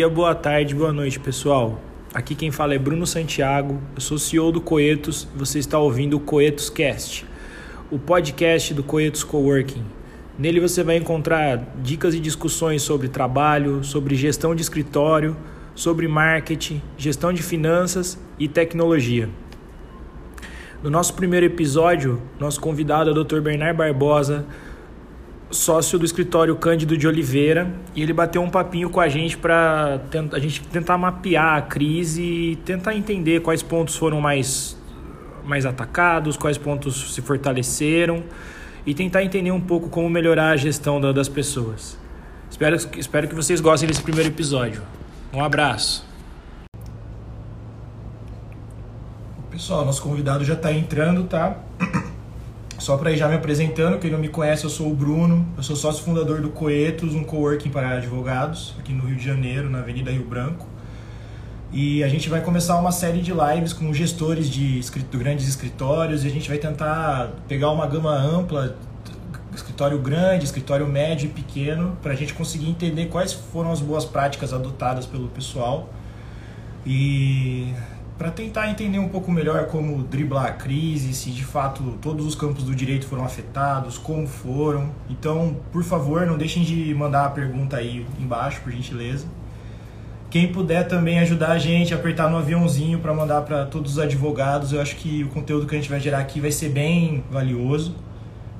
dia, boa tarde, boa noite, pessoal. Aqui quem fala é Bruno Santiago, eu sou CEO do Coetos e você está ouvindo o Coetos Cast, o podcast do Coetos Coworking. Nele você vai encontrar dicas e discussões sobre trabalho, sobre gestão de escritório, sobre marketing, gestão de finanças e tecnologia. No nosso primeiro episódio, nosso convidado é o Dr. Bernard Barbosa, sócio do escritório Cândido de Oliveira, e ele bateu um papinho com a gente para a gente tentar mapear a crise e tentar entender quais pontos foram mais, mais atacados, quais pontos se fortaleceram e tentar entender um pouco como melhorar a gestão das pessoas. Espero, espero que vocês gostem desse primeiro episódio. Um abraço. Pessoal, nosso convidado já está entrando, tá? Só para ir já me apresentando, quem não me conhece, eu sou o Bruno, eu sou sócio fundador do Coetos, um coworking para advogados, aqui no Rio de Janeiro, na Avenida Rio Branco. E a gente vai começar uma série de lives com gestores de grandes escritórios e a gente vai tentar pegar uma gama ampla, escritório grande, escritório médio e pequeno, para a gente conseguir entender quais foram as boas práticas adotadas pelo pessoal. E para tentar entender um pouco melhor como driblar a crise, se de fato todos os campos do direito foram afetados, como foram. Então, por favor, não deixem de mandar a pergunta aí embaixo, por gentileza. Quem puder também ajudar a gente apertar no aviãozinho para mandar para todos os advogados, eu acho que o conteúdo que a gente vai gerar aqui vai ser bem valioso.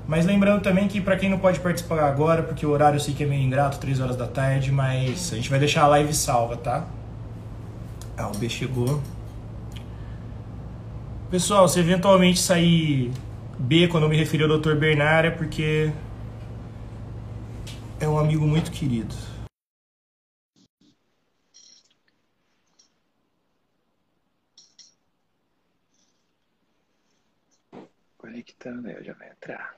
Mas lembrando também que para quem não pode participar agora, porque o horário eu sei que é meio ingrato, 3 horas da tarde, mas a gente vai deixar a live salva, tá? Ah, o B chegou. Pessoal, se eventualmente sair B quando eu me referi ao Dr. Bernard é porque é um amigo muito querido. Conectando, aí já vai entrar.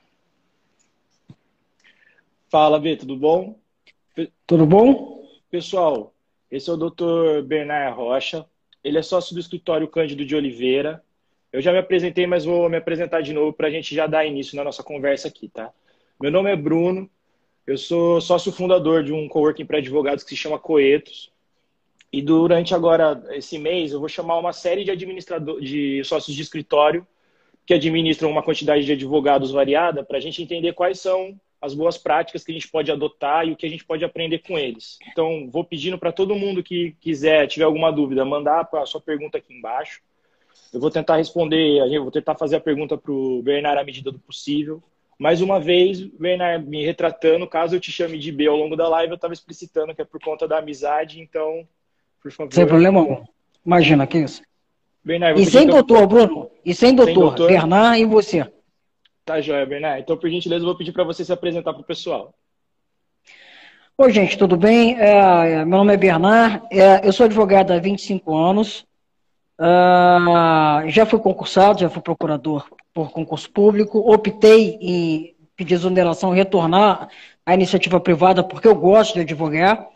Fala, B, tudo bom? Tudo bom? Pessoal, esse é o Dr. Bernard Rocha. Ele é sócio do escritório Cândido de Oliveira. Eu já me apresentei, mas vou me apresentar de novo para a gente já dar início na nossa conversa aqui, tá? Meu nome é Bruno, eu sou sócio fundador de um coworking para advogados que se chama Coetos. E durante agora esse mês eu vou chamar uma série de administradores, de sócios de escritório que administram uma quantidade de advogados variada para a gente entender quais são as boas práticas que a gente pode adotar e o que a gente pode aprender com eles. Então, vou pedindo para todo mundo que quiser, tiver alguma dúvida, mandar a sua pergunta aqui embaixo. Eu vou tentar responder, eu vou tentar fazer a pergunta para o Bernard à medida do possível. Mais uma vez, Bernard, me retratando, caso eu te chame de B ao longo da live, eu estava explicitando que é por conta da amizade, então, por favor. Sem problema algum. Imagina, que isso. Bernard, e sem doutor, eu... Bruno. E sem doutor, sem doutor, Bernard e você. Tá joia, Bernard. Então, por gentileza, eu vou pedir para você se apresentar para o pessoal. Oi, gente, tudo bem? É, meu nome é Bernard, é, eu sou advogado há 25 anos, Uh, já fui concursado, já fui procurador por concurso público. Optei em pedir exoneração retornar à iniciativa privada porque eu gosto de advogar.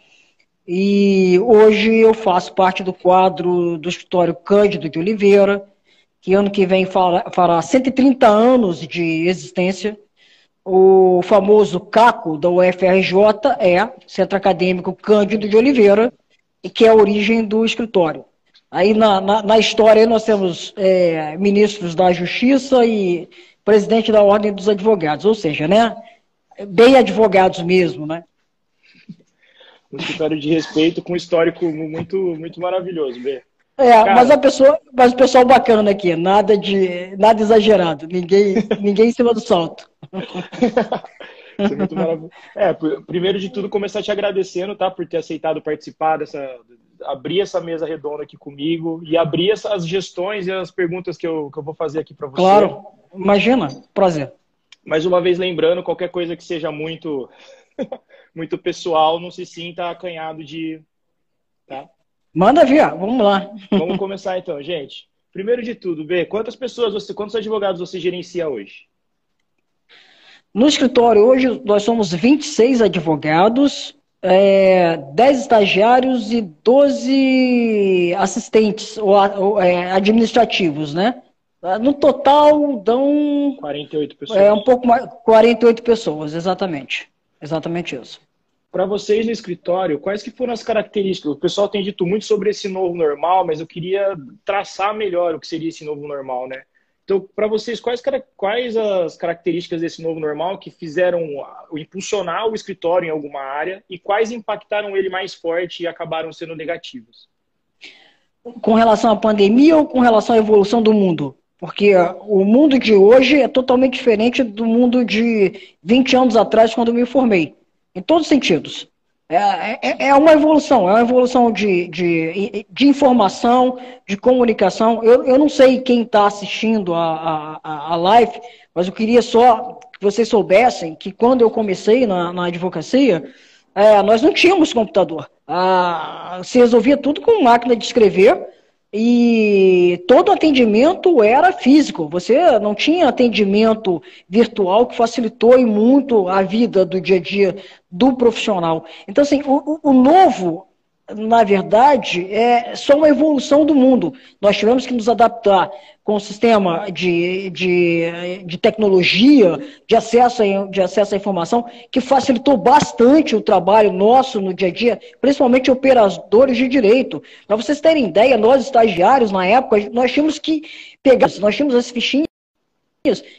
E hoje eu faço parte do quadro do escritório Cândido de Oliveira, que ano que vem fará 130 anos de existência. O famoso CACO da UFRJ é Centro Acadêmico Cândido de Oliveira, que é a origem do escritório. Aí na, na, na história nós temos é, ministros da Justiça e presidente da Ordem dos Advogados, ou seja, né? Bem advogados mesmo, né? Um escritório de respeito com um histórico muito, muito maravilhoso, B. É, Cara... mas a pessoa, mas o pessoal bacana aqui, nada de nada exagerado, ninguém, ninguém em cima do salto. Isso é muito maravilhoso. É, primeiro de tudo, começar te agradecendo, tá, por ter aceitado participar dessa, abrir essa mesa redonda aqui comigo e abrir essas gestões e as perguntas que eu, que eu vou fazer aqui para você. Claro, imagina, prazer. Mais uma vez lembrando, qualquer coisa que seja muito muito pessoal, não se sinta acanhado de. Tá? Manda vir, vamos lá. Vamos começar então, gente. Primeiro de tudo, B, quantas pessoas você, quantos advogados você gerencia hoje? No escritório hoje nós somos 26 advogados, é, 10 estagiários e 12 assistentes ou, ou é, administrativos, né? No total dão 48 pessoas. É um pouco mais 48 pessoas, exatamente. Exatamente isso. para vocês no escritório, quais que foram as características? O pessoal tem dito muito sobre esse novo normal, mas eu queria traçar melhor o que seria esse novo normal, né? Então, para vocês, quais, quais as características desse novo normal que fizeram impulsionar o escritório em alguma área e quais impactaram ele mais forte e acabaram sendo negativos? Com relação à pandemia ou com relação à evolução do mundo? Porque o mundo de hoje é totalmente diferente do mundo de 20 anos atrás, quando eu me formei. Em todos os sentidos. É, é, é, uma evolução, é uma evolução de, de, de informação, de comunicação. Eu, eu não sei quem está assistindo a, a, a live, mas eu queria só que vocês soubessem que quando eu comecei na, na advocacia, é, nós não tínhamos computador. Ah, se resolvia tudo com máquina de escrever e todo atendimento era físico. Você não tinha atendimento virtual que facilitou muito a vida do dia a dia do profissional. Então, assim, o, o novo, na verdade, é só uma evolução do mundo. Nós tivemos que nos adaptar com o sistema de, de, de tecnologia, de acesso, a, de acesso à informação, que facilitou bastante o trabalho nosso no dia a dia, principalmente operadores de direito. Para vocês terem ideia, nós estagiários, na época, nós tínhamos que pegar, nós tínhamos as fichinhas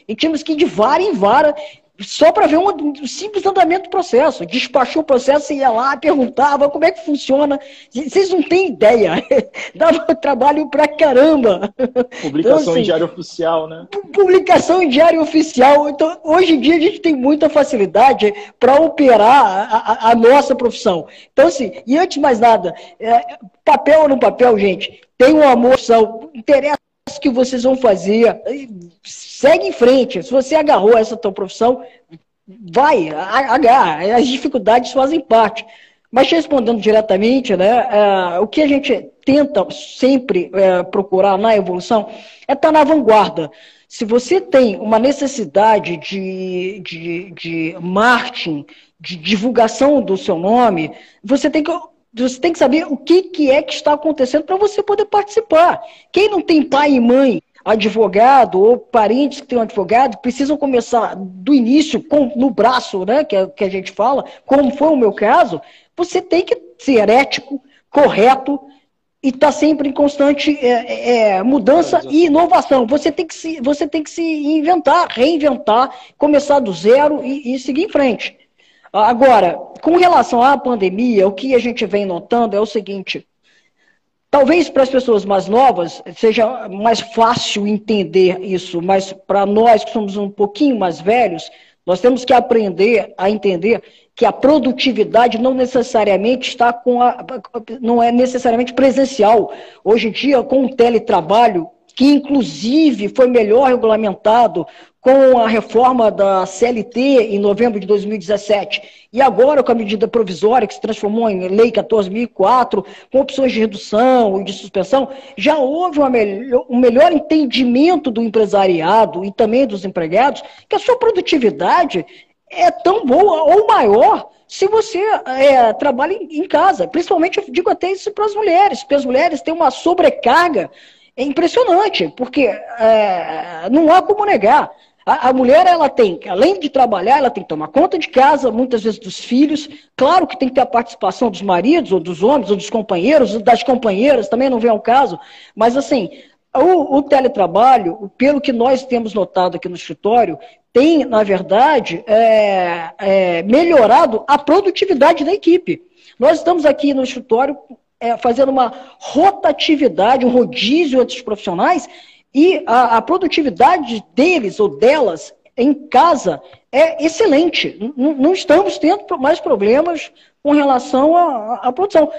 e tínhamos que ir de vara em vara só para ver um, um, simples andamento do processo. Despachou o processo e ia lá, perguntava como é que funciona. Vocês não têm ideia. Dava trabalho pra caramba. Publicação então, assim, em diário oficial, né? Publicação em diário oficial. Então, hoje em dia a gente tem muita facilidade para operar a, a, a, nossa profissão. Então, assim, e antes de mais nada, é, papel ou no papel, gente, tem uma moção, interessa que vocês vão fazer, segue em frente. Se você agarrou essa tua profissão, vai, agarra. As dificuldades fazem parte. Mas respondendo diretamente, né, é, o que a gente tenta sempre é, procurar na evolução é estar na vanguarda. Se você tem uma necessidade de, de, de marketing, de divulgação do seu nome, você tem que você tem que saber o que, que é que está acontecendo para você poder participar. Quem não tem pai e mãe advogado ou parentes que têm um advogado precisam começar do início com, no braço, né, que, é, que a gente fala, como foi o meu caso, você tem que ser ético, correto e estar tá sempre em constante é, é, é mudança e inovação. Você tem, que se, você tem que se inventar, reinventar, começar do zero e, e seguir em frente. Agora, com relação à pandemia, o que a gente vem notando é o seguinte: talvez para as pessoas mais novas seja mais fácil entender isso, mas para nós que somos um pouquinho mais velhos, nós temos que aprender a entender que a produtividade não necessariamente está com a, não é necessariamente presencial. Hoje em dia, com o teletrabalho, que inclusive foi melhor regulamentado com a reforma da CLT em novembro de 2017 e agora com a medida provisória que se transformou em Lei 14.004, com opções de redução e de suspensão, já houve melhor, um melhor entendimento do empresariado e também dos empregados que a sua produtividade é tão boa ou maior se você é, trabalha em, casa. Principalmente, eu digo até isso para as mulheres, porque as mulheres têm uma sobrecarga impressionante, porque é, não há como negar. A, a, mulher, ela tem, além de trabalhar, ela tem que tomar conta de casa, muitas vezes dos filhos. Claro que tem que ter a participação dos maridos, ou dos homens, ou dos companheiros, ou das companheiras, também não vem ao caso. Mas, assim, o, o teletrabalho, pelo que nós temos notado aqui no escritório, tem, na verdade, é, é, melhorado a produtividade da equipe. Nós estamos aqui no escritório é, fazendo uma rotatividade, um rodízio entre os profissionais, e a, a produtividade deles ou delas em casa é excelente. N não estamos tendo mais problemas com relação à produção.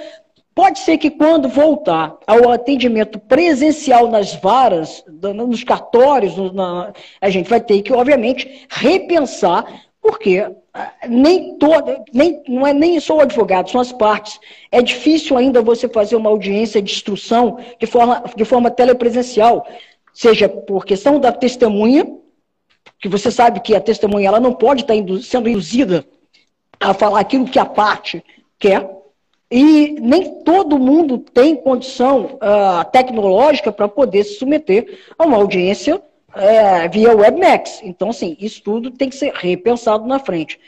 Pode ser que quando voltar ao atendimento presencial nas varas, nos cartórios, na, a gente vai ter que, obviamente, repensar, porque ah, nem todo, nem, não é nem só o advogado, são as partes. É difícil ainda você fazer uma audiência de instrução de forma, de forma telepresencial seja por questão da testemunha, que você sabe que a testemunha ela não pode estar sendo induzida a falar aquilo que a parte quer, e nem todo mundo tem condição uh, tecnológica para poder se submeter a uma audiência uh, via WebMax. Então, assim, isso tudo tem que ser repensado na frente.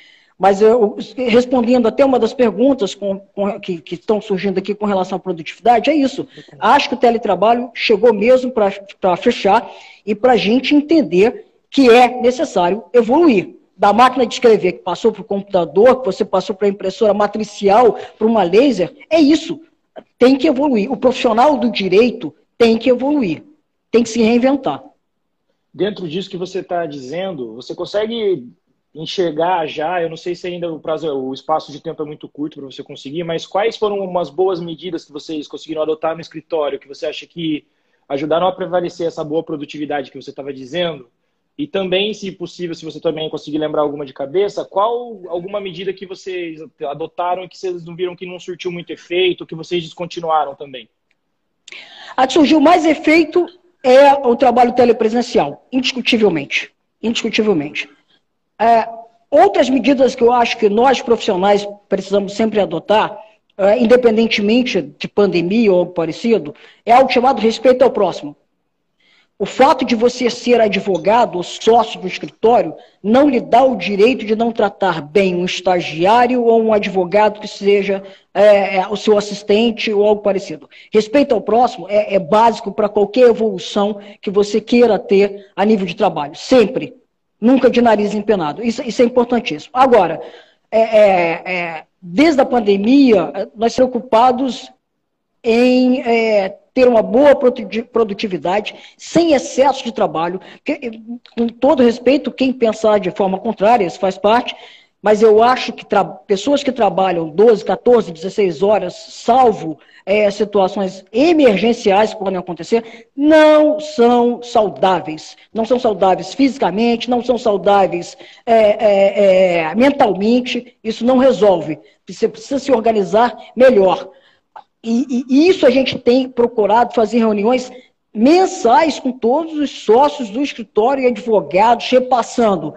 Mas eu, respondendo até uma das perguntas com, com, que, que, estão surgindo aqui com relação à produtividade, é isso. Acho que o teletrabalho chegou mesmo para fechar e para a gente entender que é necessário evoluir. Da máquina de escrever que passou para o computador, que você passou para a impressora matricial, para uma laser, é isso. Tem que evoluir. O profissional do direito tem que evoluir, tem que se reinventar. Dentro disso que você está dizendo, você consegue enxergar já, eu não sei se ainda o prazo, o espaço de tempo é muito curto para você conseguir, mas quais foram umas boas medidas que vocês conseguiram adotar no escritório, que você acha que ajudaram a prevalecer essa boa produtividade que você estava dizendo? E também, se possível, se você também conseguir lembrar alguma de cabeça, qual alguma medida que vocês adotaram e que vocês não viram que não surtiu muito efeito, que vocês descontinuaram também? A que surgiu mais efeito é o trabalho telepresencial, indiscutivelmente. Indiscutivelmente. É, outras medidas que eu acho que nós profissionais precisamos sempre adotar, é, independentemente de pandemia ou algo parecido, é algo chamado respeito ao próximo. O fato de você ser advogado ou sócio do escritório não lhe dá o direito de não tratar bem um estagiário ou um advogado que seja é, é o seu assistente ou algo parecido. Respeito ao próximo é, é básico para qualquer evolução que você queira ter a nível de trabalho. Sempre nunca de nariz empenado. Isso, isso é importantíssimo. Agora, é, é, é, desde a pandemia, nós preocupados em é, ter uma boa produtividade, sem excesso de trabalho. Que, com todo respeito, quem pensar de forma contrária, isso faz parte, mas eu acho que pessoas que trabalham 12, 14, 16 horas, salvo é, situações emergenciais que podem acontecer, não são saudáveis. Não são saudáveis fisicamente, não são saudáveis é, é, mentalmente. Isso não resolve. Você precisa se organizar melhor. E, e isso a gente tem procurado fazer reuniões mensais com todos os sócios do escritório e advogados, repassando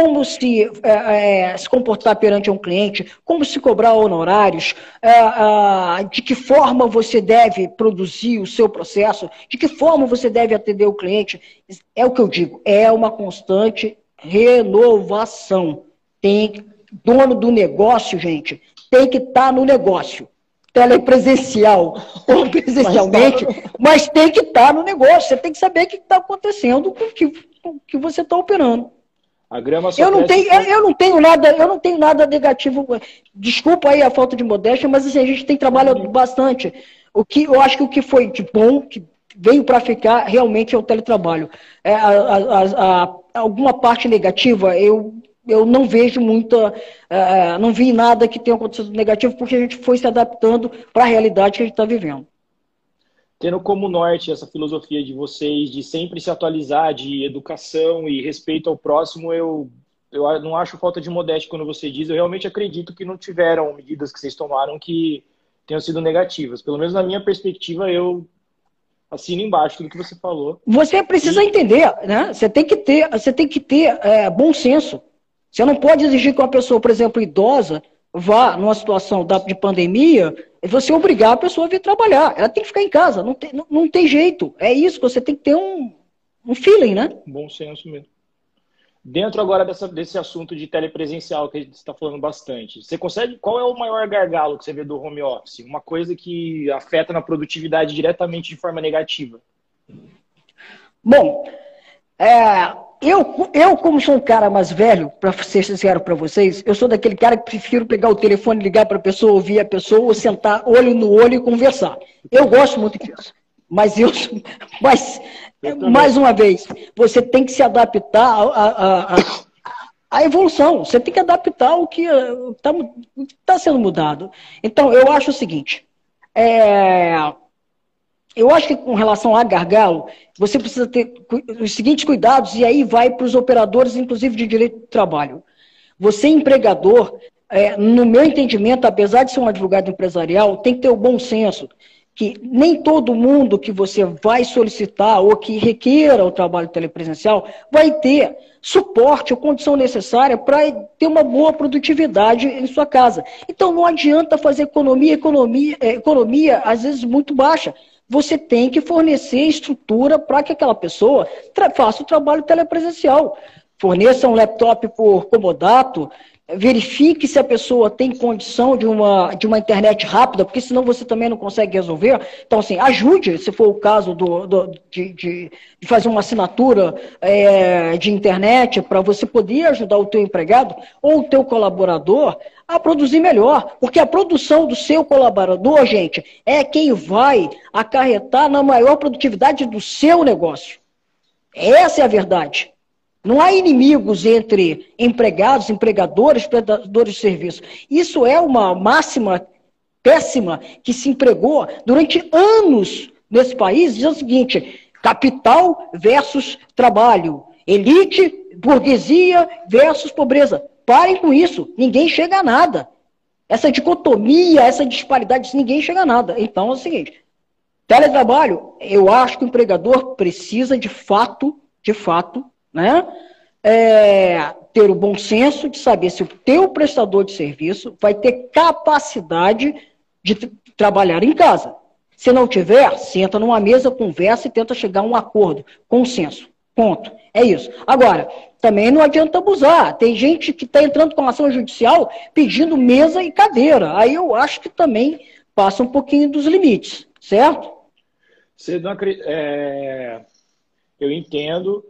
como se, é, é, se comportar perante um cliente, como se cobrar honorários, é, é, de que forma você deve produzir o seu processo, de que forma você deve atender o cliente. É o que eu digo, é uma constante renovação. Tem dono do negócio, gente, tem que estar tá no negócio. Telepresencial ou presencialmente, mas, tá... tem que estar tá no negócio. Você tem que saber o que está acontecendo com o que, com que você está operando. A grama só eu não tenho, eu, eu, não tenho nada, eu não tenho nada negativo. Desculpa aí a falta de modéstia, mas assim, a gente tem trabalhado uhum. bastante. O que eu acho que o que foi de bom, que veio para ficar, realmente é o teletrabalho. É, a, a, a, alguma parte negativa, eu, eu não vejo muita, é, não vi nada que tenha acontecido negativo, porque a gente foi se adaptando para a realidade que a gente está vivendo tendo como norte essa filosofia de vocês de sempre se atualizar, de educação e respeito ao próximo, eu, eu não acho falta de modéstia quando você diz. Eu realmente acredito que não tiveram medidas que vocês tomaram que tenham sido negativas. Pelo menos na minha perspectiva, eu assino embaixo tudo que você falou. Você precisa e... entender, né? Você tem que ter, você tem que ter é, bom senso. Você não pode exigir que uma pessoa, por exemplo, idosa, vá numa situação de pandemia é você obrigar a pessoa a vir trabalhar. Ela tem que ficar em casa, não tem, não, não tem jeito. É isso, você tem que ter um, um feeling, né? Bom senso mesmo. Dentro agora dessa, desse assunto de telepresencial que a gente está falando bastante, você consegue. Qual é o maior gargalo que você vê do home office? Uma coisa que afeta na produtividade diretamente de forma negativa? Bom, é, eu, eu, como sou um cara mais velho, para ser sincero para vocês, eu sou daquele cara que prefiro pegar o telefone, ligar para a pessoa, ouvir a pessoa, ou sentar olho no olho e conversar. Eu gosto muito disso. Mas eu, mas, eu mais uma vez, você tem que se adaptar à, à, evolução. Você tem que adaptar o que está tá sendo mudado. Então, eu acho o seguinte. É, eu acho que com relação a gargalo, você precisa ter os seguintes cuidados, e aí vai para os operadores, inclusive de direito do trabalho. Você, empregador, é, no meu entendimento, apesar de ser um advogado empresarial, tem que ter o bom senso que nem todo mundo que você vai solicitar ou que requeira o trabalho telepresencial vai ter suporte ou condição necessária para ter uma boa produtividade em sua casa. Então não adianta fazer economia, economia, é, economia às vezes muito baixa você tem que fornecer estrutura para que aquela pessoa faça o trabalho telepresencial. Forneça um laptop por comodato, verifique se a pessoa tem condição de uma, de uma internet rápida, porque senão você também não consegue resolver. Então, assim, ajude, se for o caso do, do de, de, fazer uma assinatura é, de internet para você poder ajudar o teu empregado ou o teu colaborador a produzir melhor. Porque a produção do seu colaborador, gente, é quem vai acarretar na maior produtividade do seu negócio. Essa é a verdade. Não há inimigos entre empregados, empregadores, prestadores de serviço. Isso é uma máxima péssima que se empregou durante anos nesse país, dizendo o seguinte: capital versus trabalho, elite, burguesia versus pobreza. Parem com isso, ninguém chega a nada. Essa dicotomia, essa disparidade, ninguém chega a nada. Então é o seguinte: teletrabalho, eu acho que o empregador precisa de fato, de fato, né? É, ter o bom senso de saber se o teu prestador de serviço vai ter capacidade de trabalhar em casa. Se não tiver, senta numa mesa, conversa e tenta chegar a um acordo, consenso. Ponto. É isso. Agora, também não adianta abusar. Tem gente que está entrando com ação judicial pedindo mesa e cadeira. Aí eu acho que também passa um pouquinho dos limites, certo? Você não. É... Eu entendo,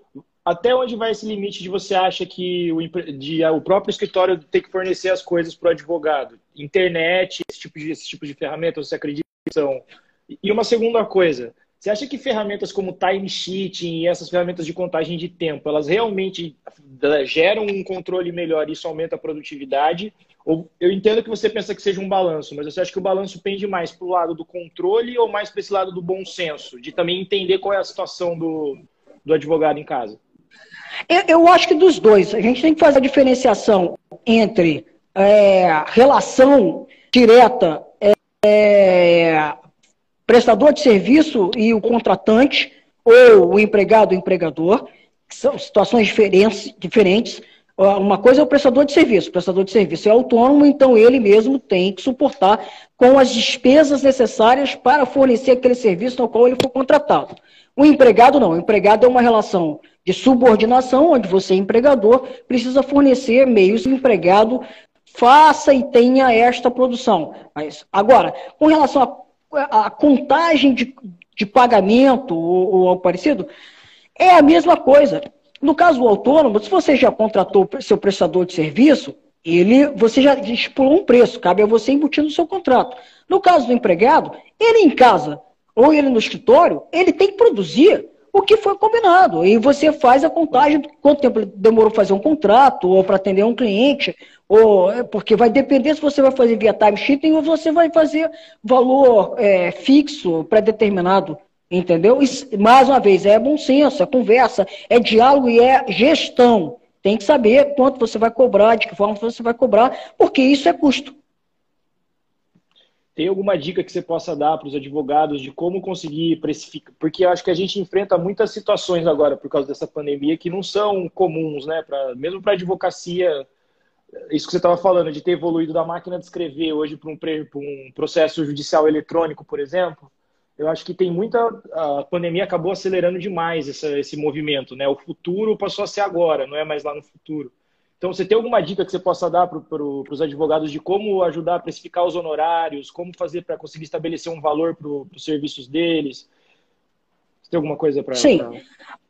até onde vai esse limite de você acha que o, de, o próprio escritório tem que fornecer as coisas para o advogado? Internet, esse tipo, de, esse tipo de ferramenta, você acredita que são? E uma segunda coisa, você acha que ferramentas como time sheeting e essas ferramentas de contagem de tempo, elas realmente geram um controle melhor e isso aumenta a produtividade? Ou, eu entendo que você pensa que seja um balanço, mas você acha que o balanço pende mais para o lado do controle ou mais para esse lado do bom senso, de também entender qual é a situação do, do advogado em casa? Eu, eu, acho que dos dois. A gente tem que fazer a diferenciação entre é, relação direta é, prestador de serviço e o contratante, ou o empregado e o empregador, que são situações diferentes, diferentes. Uma coisa é o prestador de serviço. O prestador de serviço é autônomo, então ele mesmo tem que suportar com as despesas necessárias para fornecer aquele serviço no qual ele for contratado. O empregado não. O empregado é uma relação de subordinação, onde você, empregador, precisa fornecer meios que o empregado faça e tenha esta produção. Mas, agora, com relação à contagem de, de pagamento ou, ou algo parecido, é a mesma coisa. No caso do autônomo, se você já contratou seu prestador de serviço, ele, você já estipulou um preço, cabe a você embutir no seu contrato. No caso do empregado, ele em casa ou ele no escritório, ele tem que produzir o que foi combinado. E você faz a contagem de quanto tempo demorou fazer um contrato, ou para atender um cliente, ou é, porque vai depender se você vai fazer via time sheeting ou você vai fazer valor é, fixo, pré-determinado. Entendeu? E, mais uma vez, é bom senso, é conversa, é diálogo e é gestão. Tem que saber quanto você vai cobrar, de que forma você vai cobrar, porque isso é custo. Tem alguma dica que você possa dar para os advogados de como conseguir precificar? Porque eu acho que a gente enfrenta muitas situações agora por causa dessa pandemia que não são comuns, né? Pra, mesmo para a advocacia, isso que você estava falando, de ter evoluído da máquina de escrever hoje para um, um, processo judicial eletrônico, por exemplo, eu acho que tem muita. A pandemia acabou acelerando demais essa, esse movimento, né? O futuro passou a ser agora, não é mais lá no futuro. Então, você tem alguma dica que você possa dar para pro, os advogados de como ajudar a precificar os honorários, como fazer para conseguir estabelecer um valor para os serviços deles? Você tem alguma coisa para. Sim. Pra...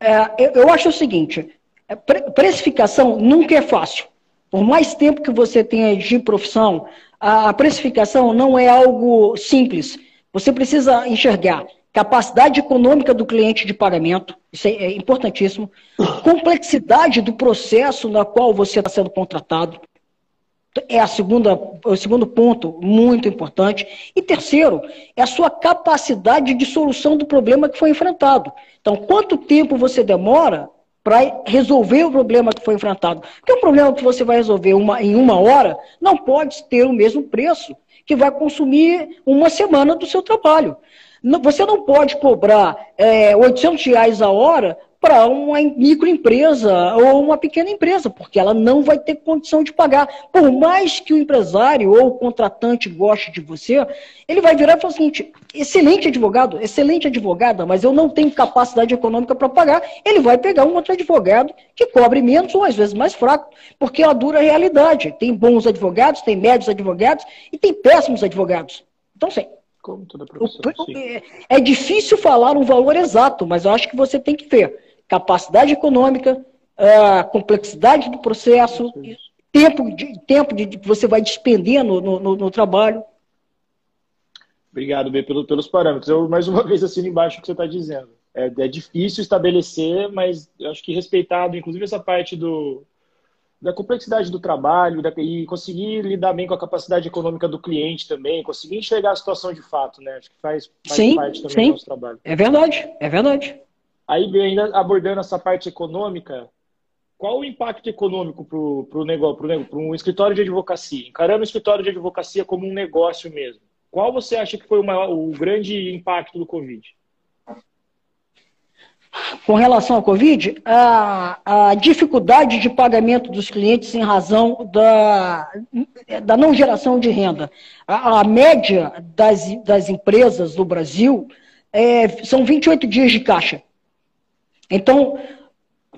É, eu, eu, acho o seguinte: é, precificação nunca é fácil. Por mais tempo que você tenha de profissão, a precificação não é algo simples. Você precisa enxergar capacidade econômica do cliente de pagamento, isso é, é importantíssimo, complexidade do processo na qual você está sendo contratado, é a segunda, o segundo ponto muito importante. E terceiro, é a sua capacidade de solução do problema que foi enfrentado. Então, quanto tempo você demora para resolver o problema que foi enfrentado? Porque o problema que você vai resolver uma, em uma hora não pode ter o mesmo preço que vai consumir uma semana do seu trabalho. Você não pode cobrar é, 800 reais a hora para uma microempresa ou uma pequena empresa, porque ela não vai ter condição de pagar. Por mais que o empresário ou o contratante goste de você, ele vai virar e falar o seguinte: excelente advogado, excelente advogada, mas eu não tenho capacidade econômica para pagar. Ele vai pegar um outro advogado que cobre menos ou às vezes mais fraco, porque é a dura realidade. Tem bons advogados, tem médios advogados e tem péssimos advogados. Então, sim. Como toda profissão. É, é difícil falar um valor exato, mas eu acho que você tem que ver capacidade econômica, a complexidade do processo, tempo de tempo de que você vai despender no, no, no trabalho. Obrigado, B, pelo, pelos parâmetros. Eu, mais uma vez, assino embaixo o que você está dizendo. É, é, difícil estabelecer, mas eu acho que respeitado, inclusive essa parte do, da complexidade do trabalho da, e conseguir lidar bem com a capacidade econômica do cliente também, conseguir enxergar a situação de fato, né? Acho que faz, faz sim, parte também sim. do nosso trabalho. É verdade, é verdade. Aí, ainda abordando essa parte econômica, qual o impacto econômico para o negócio, para um escritório de advocacia? Encarando o escritório de advocacia como um negócio mesmo. Qual você acha que foi o, maior, o grande impacto do Covid? Com relação ao Covid, a, a, dificuldade de pagamento dos clientes em razão da, da não geração de renda. A, a média das, das empresas do Brasil é, são 28 dias de caixa. Então,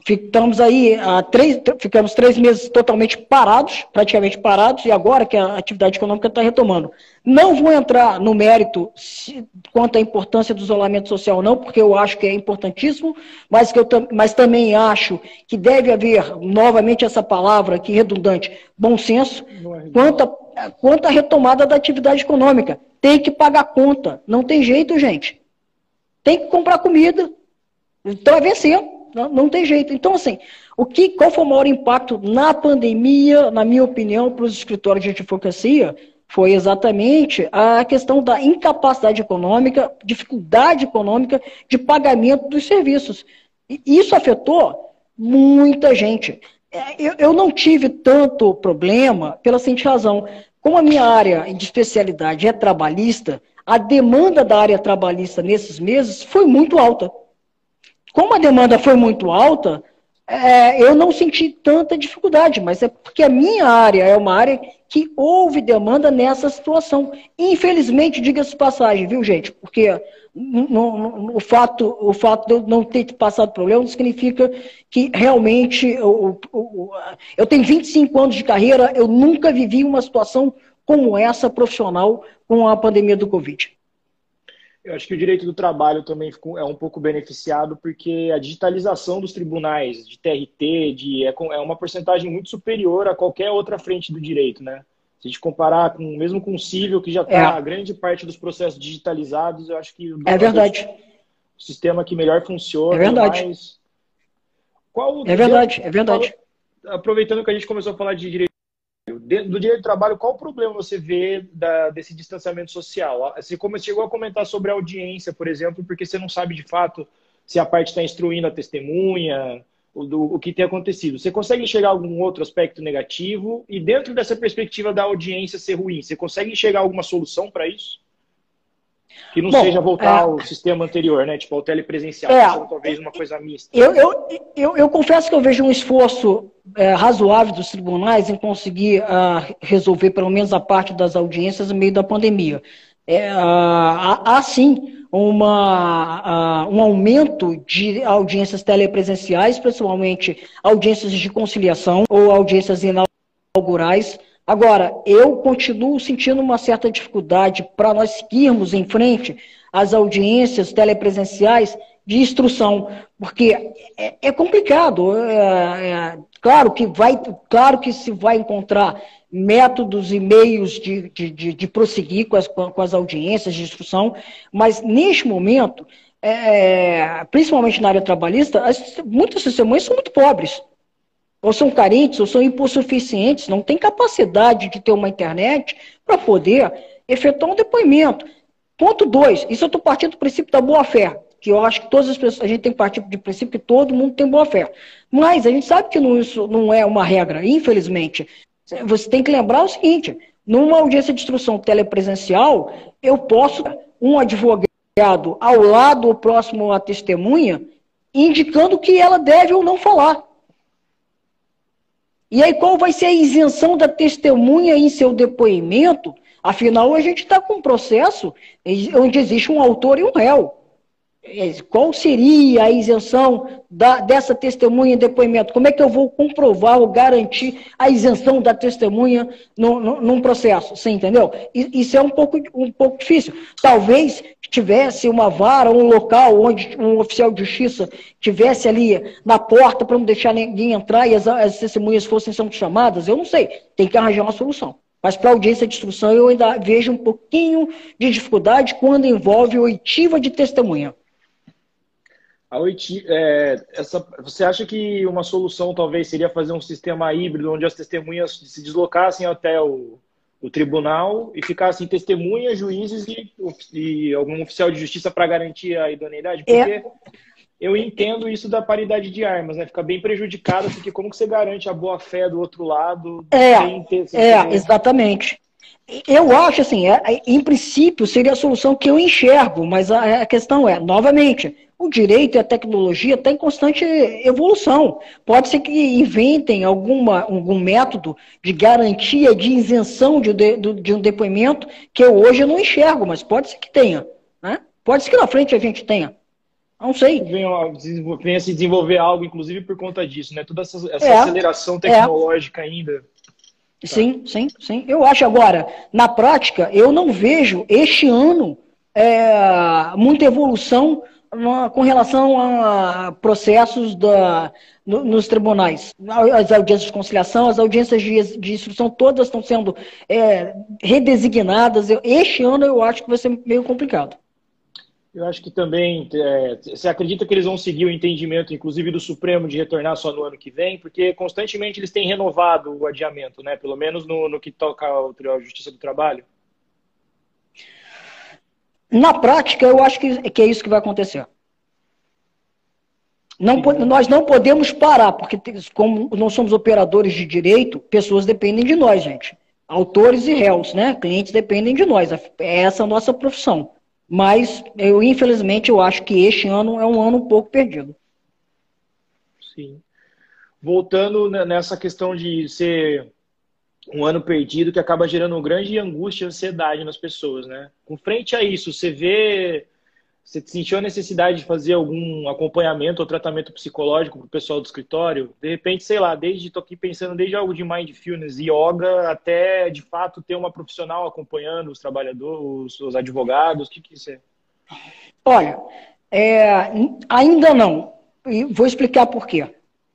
ficamos aí há três, ficamos três meses totalmente parados, praticamente parados, e agora que a atividade econômica está retomando. Não vou entrar no mérito se, quanto à importância do isolamento social, não, porque eu acho que é importantíssimo, mas, que eu, mas também acho que deve haver, novamente essa palavra aqui redundante, bom senso, quanto, a, quanto à retomada da atividade econômica. Tem que pagar conta, não tem jeito, gente. Tem que comprar comida, então é vencer, não, não tem jeito. Então, assim, o que, qual foi o maior impacto na pandemia, na minha opinião, para os escritórios de advocacia? Foi exatamente a questão da incapacidade econômica, dificuldade econômica de pagamento dos serviços. E isso afetou muita gente. É, eu, eu não tive tanto problema pela seguinte razão. Como a minha área de especialidade é trabalhista, a demanda da área trabalhista nesses meses foi muito alta. Como a demanda foi muito alta, é, eu não senti tanta dificuldade, mas é porque a minha área é uma área que houve demanda nessa situação. Infelizmente, diga-se passagem, viu, gente? Porque o, fato, o fato de eu não ter passado problema não significa que realmente eu, eu, eu tenho 25 anos de carreira, eu nunca vivi uma situação como essa profissional com a pandemia do Covid. Eu acho que o direito do trabalho também é um pouco beneficiado porque a digitalização dos tribunais, de TRT, de, é, é uma porcentagem muito superior a qualquer outra frente do direito, né? Se a gente comparar com, mesmo com o civil, que já está é. a grande parte dos processos digitalizados, eu acho que é verdade. o sistema que melhor funciona. É verdade. Mais... Qual, é verdade, é verdade. Aproveitando que a gente começou a falar de direito do direito do trabalho, qual o problema você vê da, desse distanciamento social? Você chegou a comentar sobre a audiência, por exemplo, porque você não sabe de fato se a parte está instruindo a testemunha, o, do, o que tem acontecido. Você consegue enxergar algum outro aspecto negativo? E dentro dessa perspectiva da audiência ser ruim, você consegue enxergar alguma solução para isso? Que não Bom, seja voltar é... ao sistema anterior, né? Tipo, ao telepresencial, é... talvez uma coisa mista. Eu, eu, eu, eu, confesso que eu vejo um esforço é, razoável dos tribunais em conseguir uh, resolver pelo menos a parte das audiências no meio da pandemia. É, uh, há, há, sim uma, uh, um aumento de audiências telepresenciais, principalmente audiências de conciliação ou audiências inaugurais, Agora, eu continuo sentindo uma certa dificuldade para nós seguirmos em frente as audiências telepresenciais de instrução, porque é, é complicado. É, é, claro que vai, claro que se vai encontrar métodos e meios de, de, de, de prosseguir com as, com as audiências de instrução, mas neste momento, é, principalmente na área trabalhista, as, muitas testemunhas são muito pobres ou são carentes, ou são hipossuficientes, não têm capacidade de ter uma internet para poder efetuar um depoimento. Ponto dois, isso eu estou partindo do princípio da boa-fé, que eu acho que todas as pessoas, a gente tem que partir do princípio que todo mundo tem boa-fé. Mas a gente sabe que não, isso não é uma regra, infelizmente. Você tem que lembrar o seguinte, numa audiência de instrução telepresencial, eu posso, um advogado ao lado ou próximo à testemunha, indicando que ela deve ou não falar. E aí, qual vai ser a isenção da testemunha em seu depoimento? Afinal, a gente está com um processo onde existe um autor e um réu. É, qual seria a isenção da, dessa testemunha em depoimento? Como é que eu vou comprovar ou garantir a isenção da testemunha no, no, num processo? Você entendeu? Isso é um pouco, um pouco difícil. Talvez tivesse uma vara, um local onde um oficial de justiça tivesse ali na porta para não deixar ninguém entrar e as, as testemunhas fossem sendo chamadas, eu não sei. Tem que arranjar uma solução. Mas para audiência de instrução eu ainda vejo um pouquinho de dificuldade quando envolve oitiva de testemunha. A é, essa, você acha que uma solução talvez seria fazer um sistema híbrido onde as testemunhas se deslocassem até o, o tribunal e ficassem testemunhas, juízes e, e algum oficial de justiça para garantir a idoneidade? Porque é. eu entendo isso da paridade de armas, né? Fica bem prejudicado, porque como que você garante a boa-fé do outro lado é, ter... É, exatamente. Eu acho assim, é, em princípio seria a solução que eu enxergo, mas a, a questão é, novamente, o direito e a tecnologia estão tá em constante evolução. Pode ser que inventem alguma, algum método de garantia de isenção de, de, de um depoimento que eu hoje não enxergo, mas pode ser que tenha. Né? Pode ser que na frente a gente tenha. Não sei. Venha, venha se desenvolver algo, inclusive por conta disso, né? Toda essa, essa é, aceleração é. tecnológica é. ainda. Sim, sim, sim. Eu acho agora, na prática, eu não vejo este ano é, muita evolução com relação a processos da, no, nos tribunais. As audiências de conciliação, as audiências de, de instrução, todas estão sendo é, redesignadas. Este ano eu acho que vai ser meio complicado. Eu acho que também, é, você acredita que eles vão seguir o entendimento, inclusive do Supremo, de retornar só no ano que vem? Porque constantemente eles têm renovado o adiamento, né? pelo menos no, no que toca ao Justiça do Trabalho. Na prática, eu acho que, que é isso que vai acontecer. Não, nós não podemos parar, porque como nós somos operadores de direito, pessoas dependem de nós, gente. Autores e réus, né? Clientes dependem de nós. É essa a nossa profissão. Mas eu, infelizmente, eu acho que este ano é um ano um pouco perdido. Sim. Voltando nessa questão de ser um ano perdido que acaba gerando uma grande angústia e ansiedade nas pessoas, né? Com frente a isso, você vê, você sentiu a necessidade de fazer algum acompanhamento ou tratamento psicológico para o pessoal do escritório? De repente, sei lá, desde estou aqui pensando desde algo de mindfulness, yoga, até de fato ter uma profissional acompanhando os trabalhadores, os, os advogados, o que que você? Olha, é, ainda não. E vou explicar por quê.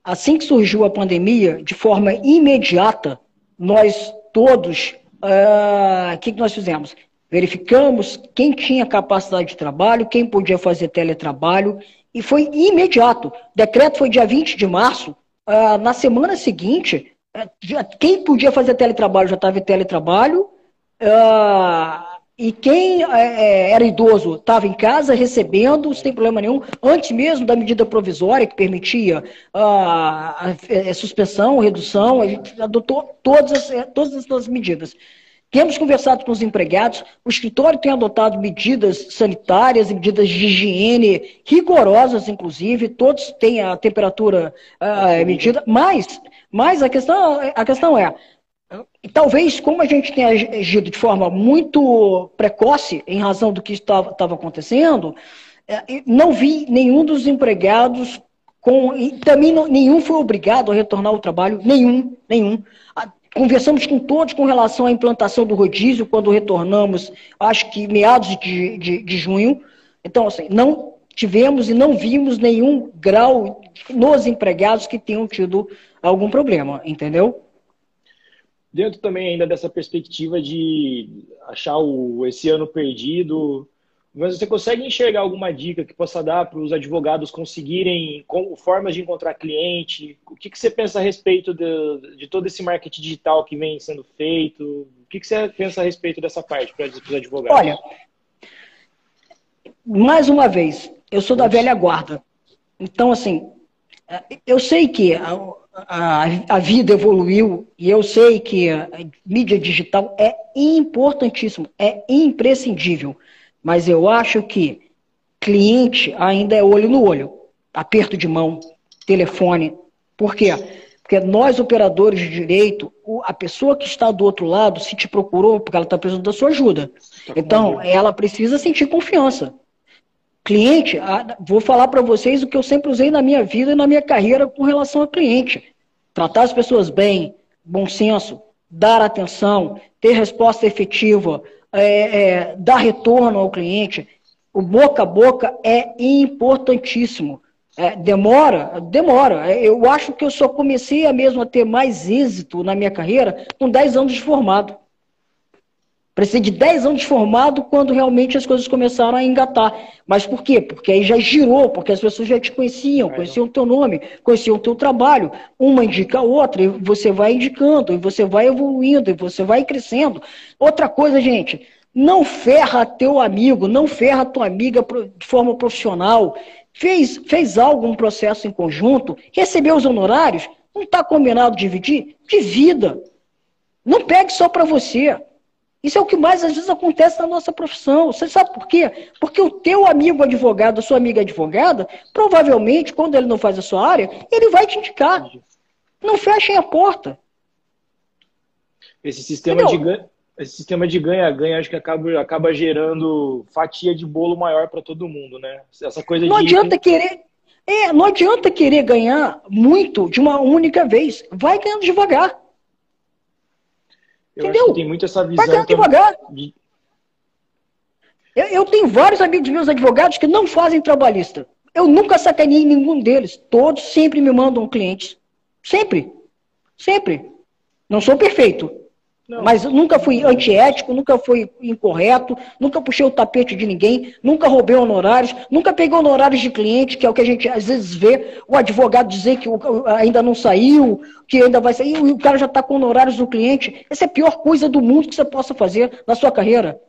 Assim que surgiu a pandemia, de forma imediata, nós todos, o uh, que, que nós fizemos? Verificamos quem tinha capacidade de trabalho, quem podia fazer teletrabalho, e foi imediato. O decreto foi dia 20 de março. Uh, na semana seguinte, uh, quem podia fazer teletrabalho já estava em teletrabalho. Uh, e quem é, é, era idoso estava em casa recebendo, sem problema nenhum, antes mesmo da medida provisória que permitia a, a suspensão, redução, a gente adotou todas, as, todas essas medidas. Temos conversado com os empregados, o escritório tem adotado medidas sanitárias, medidas de higiene rigorosas, inclusive, todos têm a temperatura uh, medida, mas, mas a, questão, a questão é, talvez, como a gente tenha agido de forma muito precoce, em razão do que estava, estava acontecendo, é, não vi nenhum dos empregados com. E também não, nenhum foi obrigado a retornar ao trabalho, nenhum, nenhum. Conversamos com todos com relação à implantação do rodízio, quando retornamos, acho que meados de, de, de junho. Então, assim, não tivemos e não vimos nenhum grau nos empregados que tenham tido algum problema, entendeu? dentro também ainda dessa perspectiva de achar o, esse ano perdido, mas você consegue enxergar alguma dica que possa dar para os advogados conseguirem com, formas de encontrar cliente? O que, que você pensa a respeito de, de, todo esse marketing digital que vem sendo feito? O que, que você pensa a respeito dessa parte para os advogados? Olha, mais uma vez, eu sou da velha guarda. Então, assim, eu sei que a, a vida evoluiu e eu sei que a mídia digital é importantíssimo, é imprescindível. Mas eu acho que cliente ainda é olho no olho. aperto de mão, telefone. Por quê? Porque nós, operadores de direito, a pessoa que está do outro lado, se te procurou, porque ela está precisando da sua ajuda. Tá então, ela precisa sentir confiança. Cliente, vou falar para vocês o que eu sempre usei na minha vida e na minha carreira com relação ao cliente. Tratar as pessoas bem, bom senso, dar atenção, ter resposta efetiva, é, é, dar retorno ao cliente. O boca a boca é importantíssimo. É, demora? Demora. Eu acho que eu só comecei a mesmo a ter mais êxito na minha carreira com 10 anos de formado. Precisei de 10 anos de formado quando realmente as coisas começaram a engatar. Mas por quê? Porque aí já girou, porque as pessoas já te conheciam, conheciam o teu nome, conheciam o teu trabalho. Uma indica a outra, e você vai indicando, e você vai evoluindo, e você vai crescendo. Outra coisa, gente, não ferra teu amigo, não ferra tua amiga de forma profissional fez, fez algo, um processo em conjunto, recebeu os honorários, não está combinado dividir? Divida. Não pegue só para você. Isso é o que mais às vezes acontece na nossa profissão. Você sabe por quê? Porque o teu amigo advogado, a sua amiga advogada, provavelmente, quando ele não faz a sua área, ele vai te indicar. Não fechem a porta. Esse sistema Entendeu? de esse sistema de ganha-ganha acho que acaba, acaba gerando fatia de bolo maior para todo mundo, né? Essa coisa não de... adianta querer. É, não adianta querer ganhar muito de uma única vez. Vai ganhando devagar. Eu Entendeu? tem muito essa visão. Vai ganhando devagar. De... Eu, eu tenho vários amigos meus advogados que não fazem trabalhista. Eu nunca sacaneei nenhum deles. Todos sempre me mandam clientes. Sempre. Sempre. Não sou perfeito. Não. Mas nunca fui antiético, nunca fui incorreto, nunca puxei o tapete de ninguém, nunca roubei honorários, nunca peguei honorários de cliente, que é o que a gente às vezes vê o advogado dizer que ainda não saiu, que ainda vai sair, e o cara já está com honorários do cliente. Essa é a pior coisa do mundo que você possa fazer na sua carreira.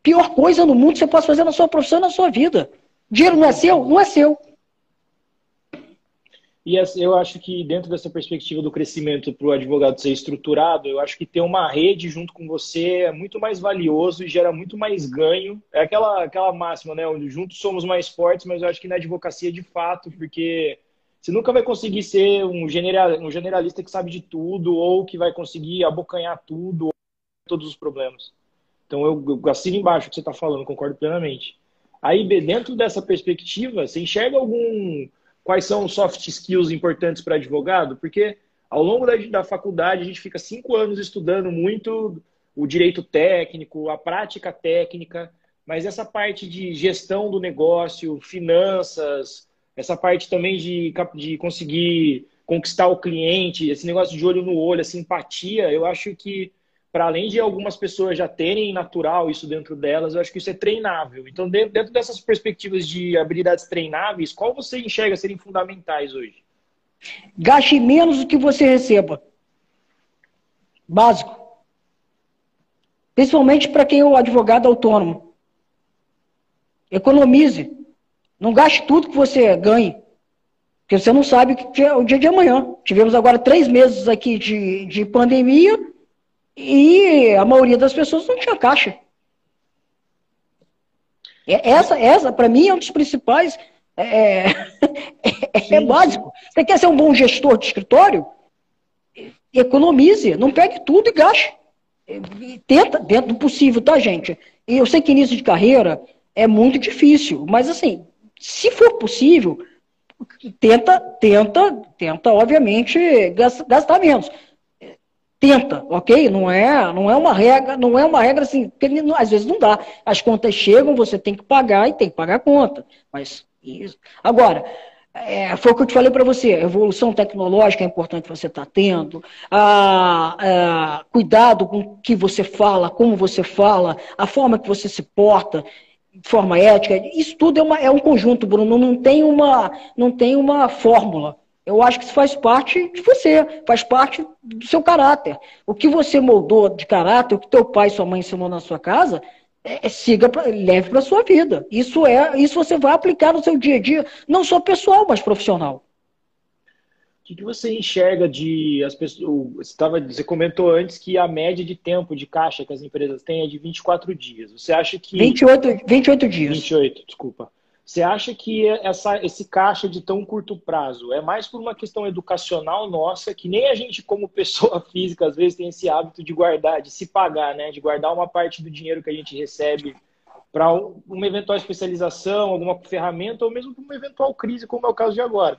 Pior coisa no mundo que você possa fazer na sua profissão na sua vida. Dinheiro não é seu? Não é seu. E eu acho que dentro dessa perspectiva do crescimento para o advogado ser estruturado, eu acho que ter uma rede junto com você é muito mais valioso e gera muito mais ganho. É aquela, aquela máxima, né? Onde juntos somos mais fortes, mas eu acho que na advocacia de fato, porque você nunca vai conseguir ser um, general, um generalista que sabe de tudo ou que vai conseguir abocanhar tudo, todos os problemas. Então eu, eu assino embaixo o que você está falando, concordo plenamente. Aí, dentro dessa perspectiva, você enxerga algum quais são os soft skills importantes para advogado, porque ao longo da, da faculdade a gente fica cinco anos estudando muito o direito técnico, a prática técnica, mas essa parte de gestão do negócio, finanças, essa parte também de, de conseguir conquistar o cliente, esse negócio de olho no olho, a simpatia, eu acho que para além de algumas pessoas já terem natural isso dentro delas, eu acho que isso é treinável. Então, dentro dessas perspectivas de habilidades treináveis, qual você enxerga serem fundamentais hoje? Gaste menos do que você receba. Básico. Principalmente para quem é o advogado autônomo. Economize. Não gaste tudo que você ganhe. Porque você não sabe o é dia de amanhã. Tivemos agora três meses aqui de, de pandemia e a maioria das pessoas não tinha caixa. É, essa, essa para mim, é um dos principais. É, é, é básico. Você quer ser um bom gestor de escritório? Economize, não pegue tudo e gaste. Tenta, dentro do possível, tá, gente? E eu sei que início de carreira é muito difícil, mas assim, se for possível, tenta, tenta, tenta, obviamente, gastar menos tenta, ok? Não é, não é uma regra, não é uma regra assim, porque às vezes não dá. As contas chegam, você tem que pagar e tem que pagar a conta. Mas isso. Agora, é, foi o que eu te falei para você, a evolução tecnológica é importante você estar tá tendo, a, a, cuidado com o que você fala, como você fala, a forma que você se porta, forma ética, isso tudo é, uma, é um conjunto, Bruno, não tem uma, não tem uma fórmula. Eu acho que isso faz parte de você, faz parte do seu caráter. O que você moldou de caráter, o que teu pai e sua mãe ensinou na sua casa, é, é siga, pra, leve para sua vida. Isso é, isso você vai aplicar no seu dia a dia, não só pessoal, mas profissional. O que, que você enxerga de as pessoas? Você, tava, você comentou antes que a média de tempo de caixa que as empresas têm é de 24 dias. Você acha que 28, 28 dias. 28, desculpa. Você acha que essa, esse caixa de tão curto prazo é mais por uma questão educacional nossa, que nem a gente, como pessoa física, às vezes tem esse hábito de guardar, de se pagar, né? De guardar uma parte do dinheiro que a gente recebe para uma eventual especialização, alguma ferramenta, ou mesmo para uma eventual crise, como é o caso de agora.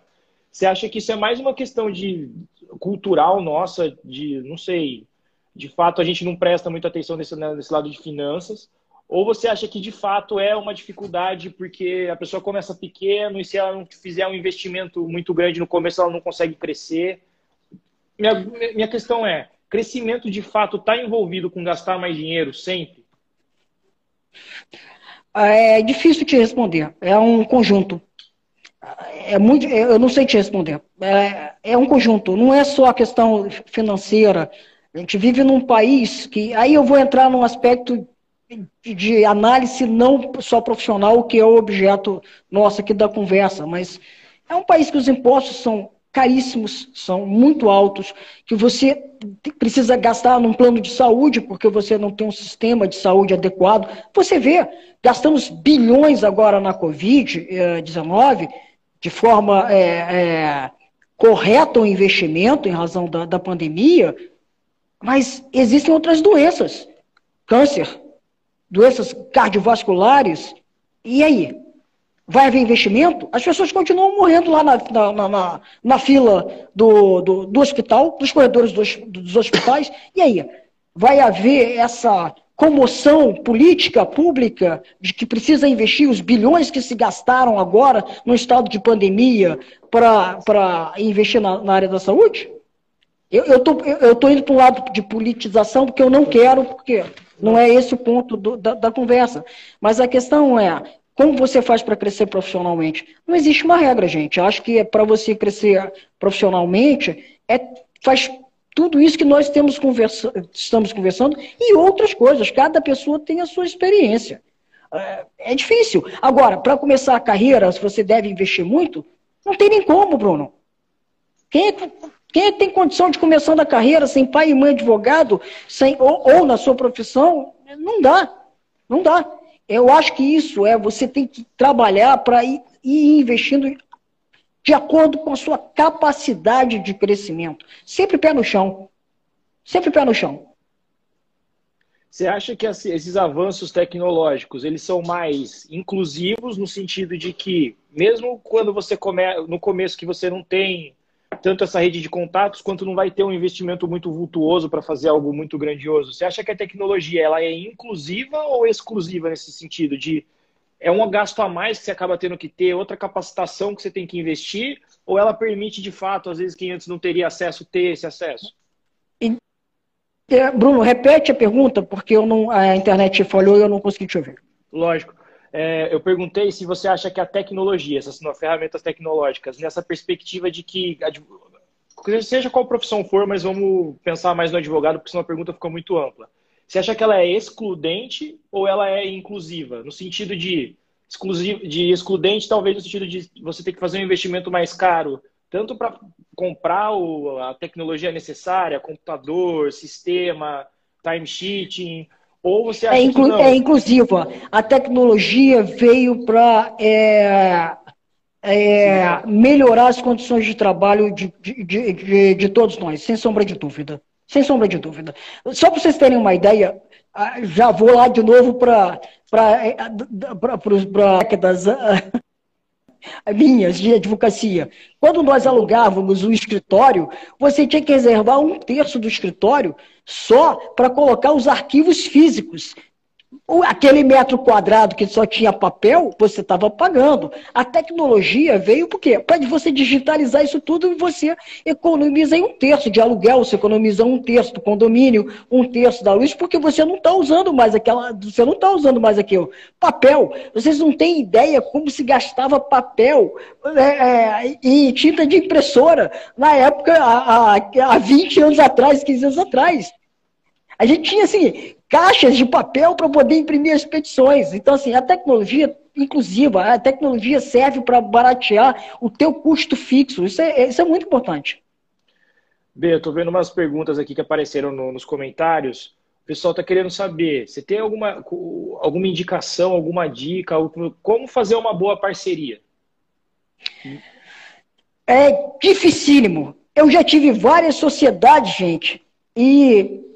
Você acha que isso é mais uma questão de cultural nossa, de, não sei, de fato a gente não presta muita atenção nesse, nesse lado de finanças, ou você acha que de fato é uma dificuldade porque a pessoa começa pequeno e se ela não fizer um investimento muito grande no começo, ela não consegue crescer? Minha, minha questão é: crescimento de fato está envolvido com gastar mais dinheiro sempre? É difícil te responder. É um conjunto. É muito, eu não sei te responder. É, é um conjunto. Não é só a questão financeira. A gente vive num país que. Aí eu vou entrar num aspecto de análise não só profissional, que é o objeto nosso aqui da conversa, mas é um país que os impostos são caríssimos, são muito altos, que você precisa gastar num plano de saúde, porque você não tem um sistema de saúde adequado. Você vê, gastamos bilhões agora na Covid-19, de forma é, é, correta o investimento em razão da, da pandemia, mas existem outras doenças. Câncer, doenças cardiovasculares, e aí? Vai haver investimento? As pessoas continuam morrendo lá na, na, na, na fila do, do, do, hospital, dos corredores dos, dos hospitais, e aí? Vai haver essa comoção política pública de que precisa investir os bilhões que se gastaram agora no estado de pandemia para investir na, na, área da saúde? Eu estou eu, eu tô indo para o lado de politização porque eu não quero, porque não é esse o ponto do, da, da conversa. Mas a questão é, como você faz para crescer profissionalmente? Não existe uma regra, gente. Eu acho que é para você crescer profissionalmente, é, faz tudo isso que nós temos conversa, estamos conversando e outras coisas. Cada pessoa tem a sua experiência. É, é difícil. Agora, para começar a carreira, se você deve investir muito, não tem nem como, Bruno. Quem é, quem é tem condição de começar a carreira sem pai e mãe advogado, sem, ou, ou na sua profissão? Não dá. Não dá. Eu acho que isso é, você tem que trabalhar para ir, ir investindo de acordo com a sua capacidade de crescimento. Sempre pé no chão. Sempre pé no chão. Você acha que esses avanços tecnológicos eles são mais inclusivos no sentido de que mesmo quando você come no começo que você não tem tanto essa rede de contatos quanto não vai ter um investimento muito vultuoso para fazer algo muito grandioso. Você acha que a tecnologia ela é inclusiva ou exclusiva nesse sentido de é um gasto a mais que você acaba tendo que ter, outra capacitação que você tem que investir, ou ela permite de fato, às vezes, quem antes não teria acesso, ter esse acesso? É, Bruno, repete a pergunta, porque eu não, a internet falhou e eu não consegui te ouvir. Lógico é, eu perguntei se você acha que a tecnologia, essas ferramentas tecnológicas, nessa perspectiva de que, seja qual profissão for, mas vamos pensar mais no advogado, porque senão a pergunta ficou muito ampla. Você acha que ela é excludente ou ela é inclusiva? No sentido de, de excludente, talvez no sentido de você ter que fazer um investimento mais caro, tanto para comprar a tecnologia necessária, computador, sistema, time sheeting, ou você acha é, inclu que não? é inclusiva. A tecnologia veio para é, é, melhorar as condições de trabalho de, de, de, de, todos nós, sem sombra de dúvida. Sem sombra de dúvida. Só para vocês terem uma ideia, ah, já vou lá de novo para décadas minhas de advocacia. Quando nós alugávamos um escritório, você tinha que reservar um terço do escritório só para colocar os arquivos físicos. Aquele metro quadrado que só tinha papel, você estava pagando. A tecnologia veio por quê? Para você digitalizar isso tudo e você economiza em um terço de aluguel, você economiza um terço do condomínio, um terço da luz, porque você não está usando mais aquela. Você não está usando mais aquilo. Papel. Vocês não têm ideia como se gastava papel é, é, e tinta de impressora na época, há, há 20 anos atrás, 15 anos atrás. A gente tinha assim, caixas de papel para poder imprimir as petições. Então, assim, a tecnologia inclusiva, a tecnologia serve para baratear o teu custo fixo. Isso é, isso é muito importante. B, eu estou vendo umas perguntas aqui que apareceram no, nos comentários. pessoal está querendo saber. Você tem alguma, alguma indicação, alguma dica, como fazer uma boa parceria? É dificílimo. Eu já tive várias sociedades, gente, e,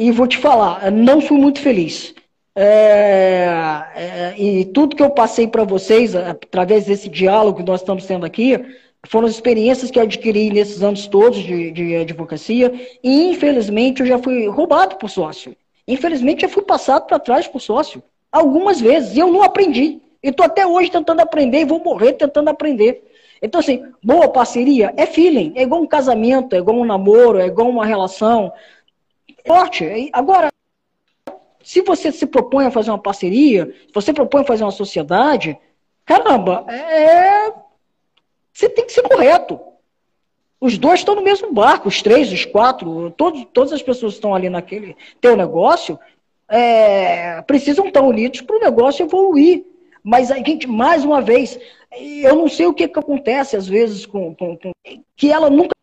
e vou te falar, não fui muito feliz. É, é, e tudo que eu passei para vocês, através desse diálogo que nós estamos tendo aqui, foram as experiências que eu adquiri nesses anos todos de, de advocacia. E, infelizmente, eu já fui roubado por sócio. Infelizmente, já fui passado para trás por sócio. Algumas vezes. E eu não aprendi. E estou até hoje tentando aprender e vou morrer tentando aprender. Então, assim, boa parceria é feeling. É igual um casamento, é igual um namoro, é igual uma relação. Forte. Agora, se você se propõe a fazer uma parceria, se você propõe a fazer uma sociedade, caramba, é... você tem que ser correto. Os dois estão no mesmo barco, os três, os quatro, todos, todas as pessoas que estão ali naquele teu negócio é, precisam estar unidos para o negócio evoluir. Mas a gente, mais uma vez, eu não sei o que, que acontece às vezes com, com, com que ela nunca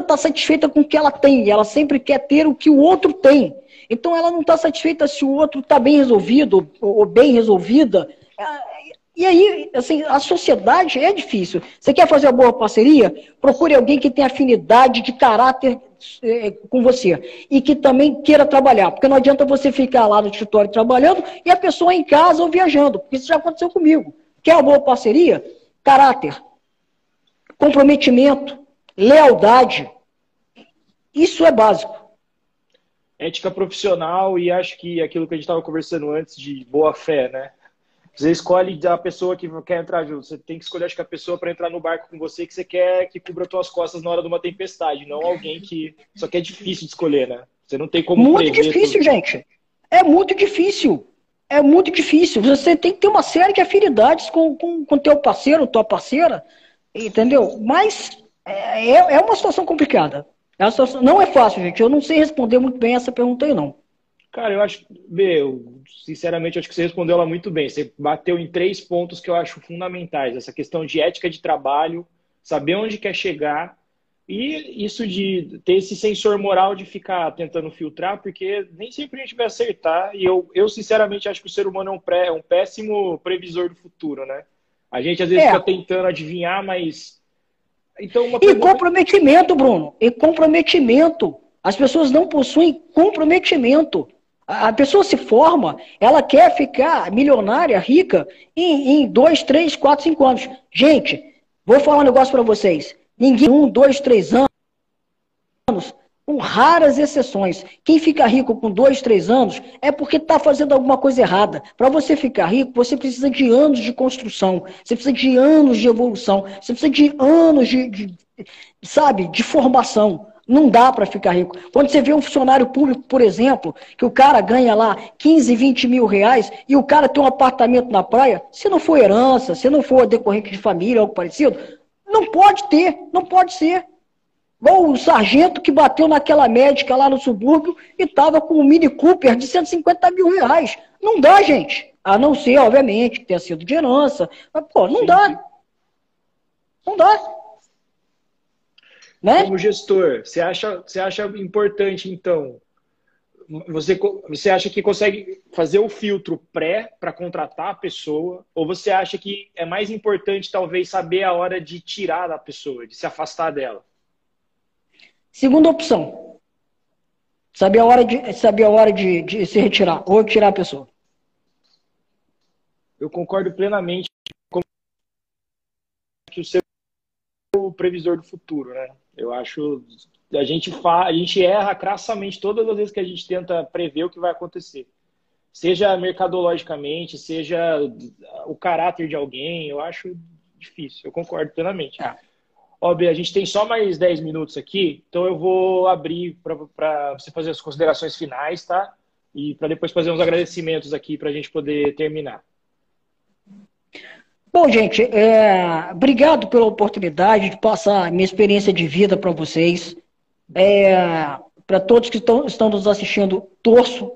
está satisfeita com o que ela tem, ela sempre quer ter o que o outro tem. Então ela não está satisfeita se o outro está bem resolvido ou bem resolvida. E aí, assim, a sociedade é difícil. Você quer fazer uma boa parceria? Procure alguém que tenha afinidade de caráter é, com você e que também queira trabalhar. Porque não adianta você ficar lá no escritório trabalhando e a pessoa em casa ou viajando. Isso já aconteceu comigo. Quer uma boa parceria? Caráter, comprometimento, lealdade. Isso é básico ética profissional e acho que aquilo que a gente estava conversando antes de boa fé, né? Você escolhe a pessoa que quer entrar junto. Você tem que escolher, acho que a pessoa para entrar no barco com você que você quer que cubra suas costas na hora de uma tempestade, não alguém que. Só que é difícil de escolher, né? Você não tem como. Muito difícil, tudo. gente. É muito difícil. É muito difícil. Você tem que ter uma série de afinidades com, com, com teu parceiro, tua parceira, entendeu? Mas é, é, é uma situação complicada. Situação, não é fácil, gente. Eu não sei responder muito bem essa pergunta aí, não. Cara, eu acho, meu, sinceramente, acho que você respondeu ela muito bem. Você bateu em três pontos que eu acho fundamentais: essa questão de ética de trabalho, saber onde quer chegar e isso de ter esse sensor moral de ficar tentando filtrar, porque nem sempre a gente vai acertar. E eu, eu sinceramente, acho que o ser humano é um, pré, é um péssimo previsor do futuro, né? A gente às vezes é. fica tentando adivinhar, mas então, uma pergunta... E comprometimento, Bruno. E comprometimento. As pessoas não possuem comprometimento. A pessoa se forma, ela quer ficar milionária, rica, em, em dois, três, quatro, cinco anos. Gente, vou falar um negócio para vocês. Ninguém, um, dois, três anos, com raras exceções. Quem fica rico com dois, três anos é porque está fazendo alguma coisa errada. Para você ficar rico, você precisa de anos de construção, você precisa de anos de evolução, você precisa de anos de, de sabe, de formação. Não dá para ficar rico. Quando você vê um funcionário público, por exemplo, que o cara ganha lá 15, 20 mil reais e o cara tem um apartamento na praia, se não for herança, se não for decorrente de família, algo parecido, não pode ter, não pode ser. Igual o sargento que bateu naquela médica lá no subúrbio e estava com um Mini Cooper de 150 mil reais. Não dá, gente. A não ser, obviamente, que tenha sido de herança. Mas, pô, não Sim. dá. Não dá. Né? Como gestor, você acha, você acha importante, então, você, você acha que consegue fazer o filtro pré para contratar a pessoa? Ou você acha que é mais importante, talvez, saber a hora de tirar da pessoa, de se afastar dela? Segunda opção. Saber a hora de, saber a hora de, de se retirar ou tirar a pessoa. Eu concordo plenamente com que o ser o previsor do futuro, né? Eu acho a gente fa, a gente erra crassamente todas as vezes que a gente tenta prever o que vai acontecer. Seja mercadologicamente, seja o caráter de alguém, eu acho difícil. Eu concordo plenamente. É. Óbvio, a gente tem só mais 10 minutos aqui, então eu vou abrir para você fazer as considerações finais, tá? E para depois fazer uns agradecimentos aqui para a gente poder terminar. Bom, gente, é, obrigado pela oportunidade de passar minha experiência de vida para vocês. É, para todos que estão, estão nos assistindo, torço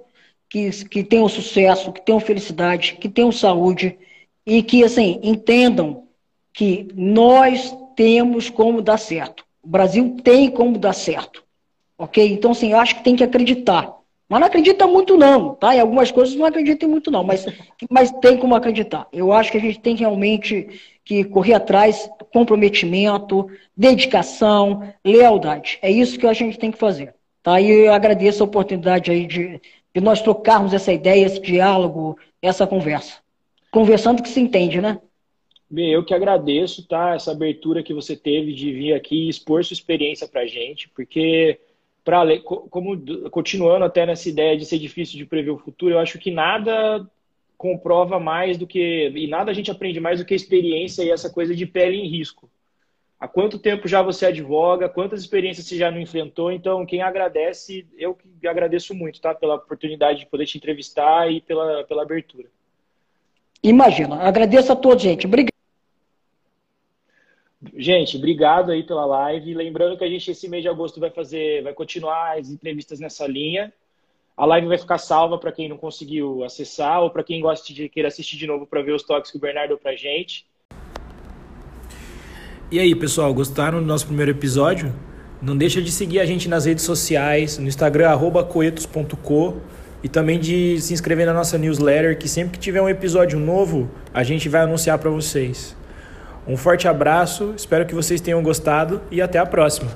que, que tenham sucesso, que tenham felicidade, que tenham saúde e que, assim, entendam que nós temos como dar certo. O Brasil tem como dar certo. Ok? Então, assim, eu acho que tem que acreditar. Mas não acredita muito não, tá? Em algumas coisas não acreditem muito não, mas, mas tem como acreditar. Eu acho que a gente tem realmente que correr atrás, comprometimento, dedicação, lealdade. É isso que a gente tem que fazer. Tá? E eu agradeço a oportunidade aí de, de nós trocarmos essa ideia, esse diálogo, essa conversa. Conversando que se entende, né? Bem, eu que agradeço, tá? Essa abertura que você teve de vir aqui e expor sua experiência pra gente, porque para como continuando até nessa ideia de ser difícil de prever o futuro, eu acho que nada comprova mais do que e nada a gente aprende mais do que a experiência e essa coisa de pele em risco. Há quanto tempo já você advoga? Quantas experiências você já não enfrentou? Então, quem agradece, eu que agradeço muito, tá? Pela oportunidade de poder te entrevistar e pela, pela abertura. Imagina. Agradeço a todos, gente. Obrigado. Gente, obrigado aí pela live. Lembrando que a gente esse mês de agosto vai fazer, vai continuar as entrevistas nessa linha. A live vai ficar salva para quem não conseguiu acessar ou para quem gosta de queira assistir de novo para ver os toques que o Bernardo deu gente. E aí, pessoal, gostaram do nosso primeiro episódio? Não deixa de seguir a gente nas redes sociais, no Instagram @coetos.co e também de se inscrever na nossa newsletter, que sempre que tiver um episódio novo, a gente vai anunciar para vocês. Um forte abraço, espero que vocês tenham gostado e até a próxima.